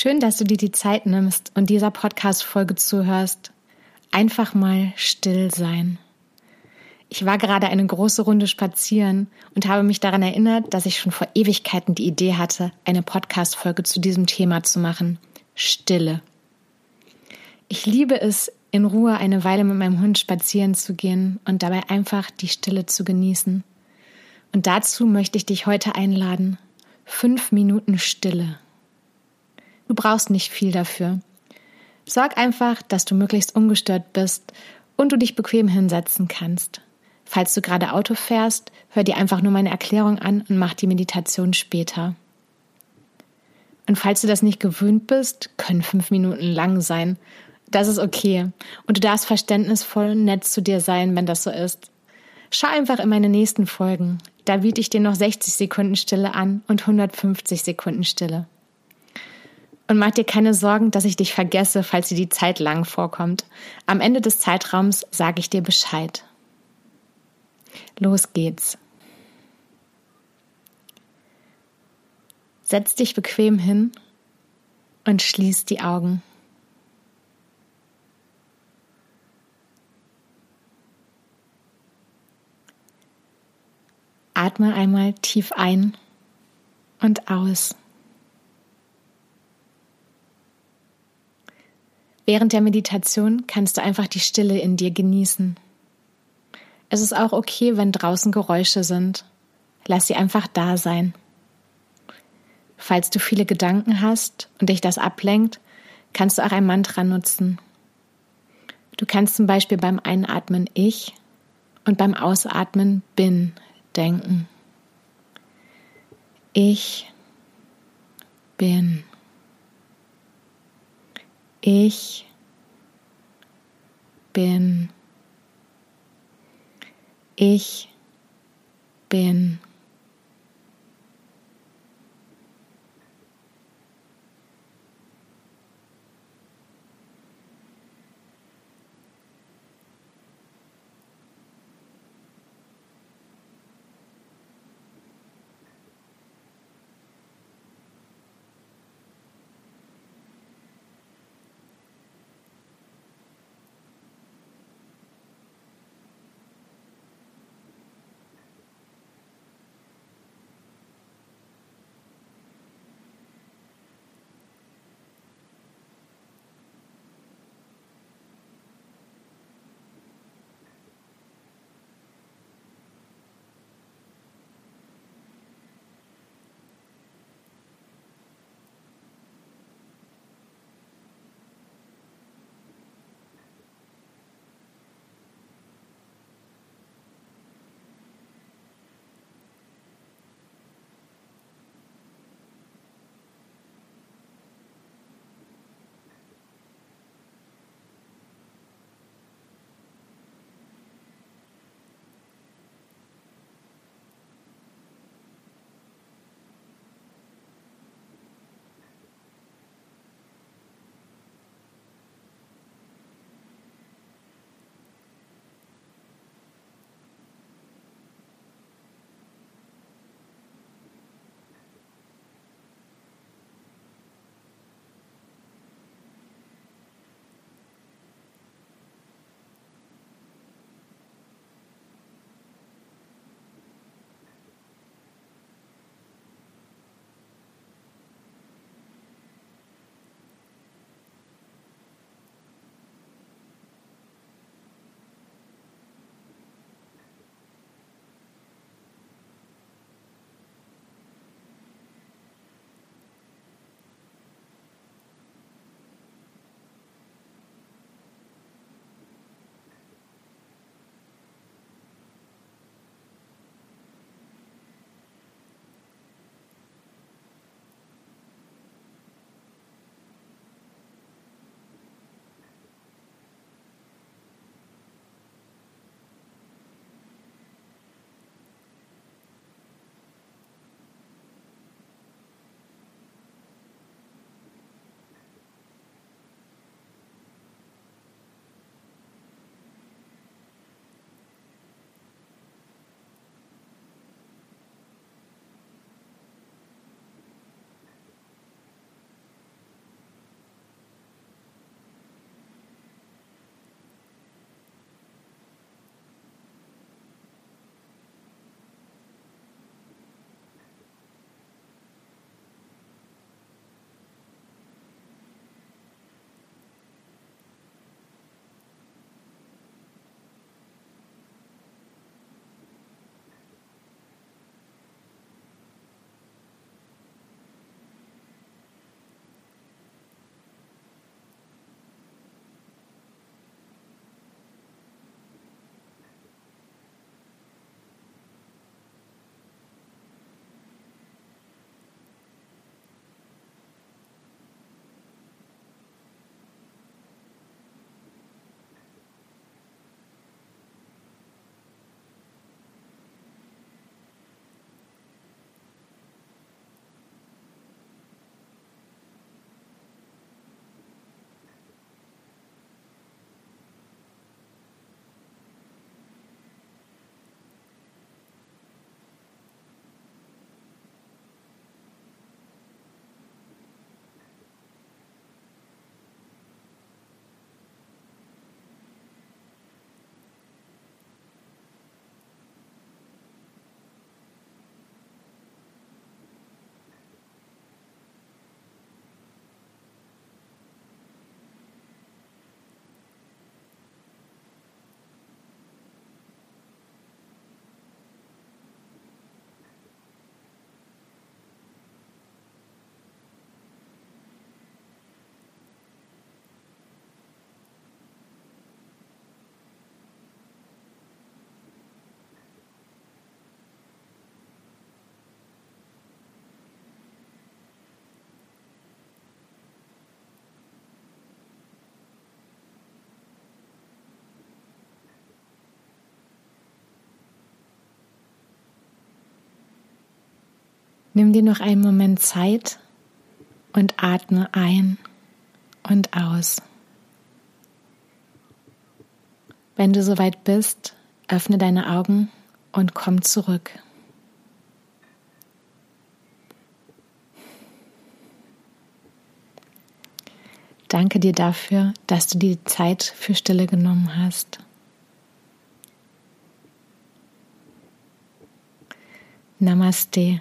Schön, dass du dir die Zeit nimmst und dieser Podcast-Folge zuhörst. Einfach mal still sein. Ich war gerade eine große Runde spazieren und habe mich daran erinnert, dass ich schon vor Ewigkeiten die Idee hatte, eine Podcast-Folge zu diesem Thema zu machen. Stille. Ich liebe es, in Ruhe eine Weile mit meinem Hund spazieren zu gehen und dabei einfach die Stille zu genießen. Und dazu möchte ich dich heute einladen. Fünf Minuten Stille. Du brauchst nicht viel dafür. Sorg einfach, dass du möglichst ungestört bist und du dich bequem hinsetzen kannst. Falls du gerade Auto fährst, hör dir einfach nur meine Erklärung an und mach die Meditation später. Und falls du das nicht gewöhnt bist, können fünf Minuten lang sein. Das ist okay. Und du darfst verständnisvoll und nett zu dir sein, wenn das so ist. Schau einfach in meine nächsten Folgen. Da biete ich dir noch 60 Sekunden Stille an und 150 Sekunden Stille. Und mach dir keine Sorgen, dass ich dich vergesse, falls dir die Zeit lang vorkommt. Am Ende des Zeitraums sage ich dir Bescheid. Los geht's. Setz dich bequem hin und schließ die Augen. Atme einmal tief ein und aus. Während der Meditation kannst du einfach die Stille in dir genießen. Es ist auch okay, wenn draußen Geräusche sind. Lass sie einfach da sein. Falls du viele Gedanken hast und dich das ablenkt, kannst du auch ein Mantra nutzen. Du kannst zum Beispiel beim Einatmen Ich und beim Ausatmen Bin denken. Ich bin. Ich bin. Ich bin. Nimm dir noch einen Moment Zeit und atme ein und aus. Wenn du soweit bist, öffne deine Augen und komm zurück. Danke dir dafür, dass du die Zeit für Stille genommen hast. Namaste.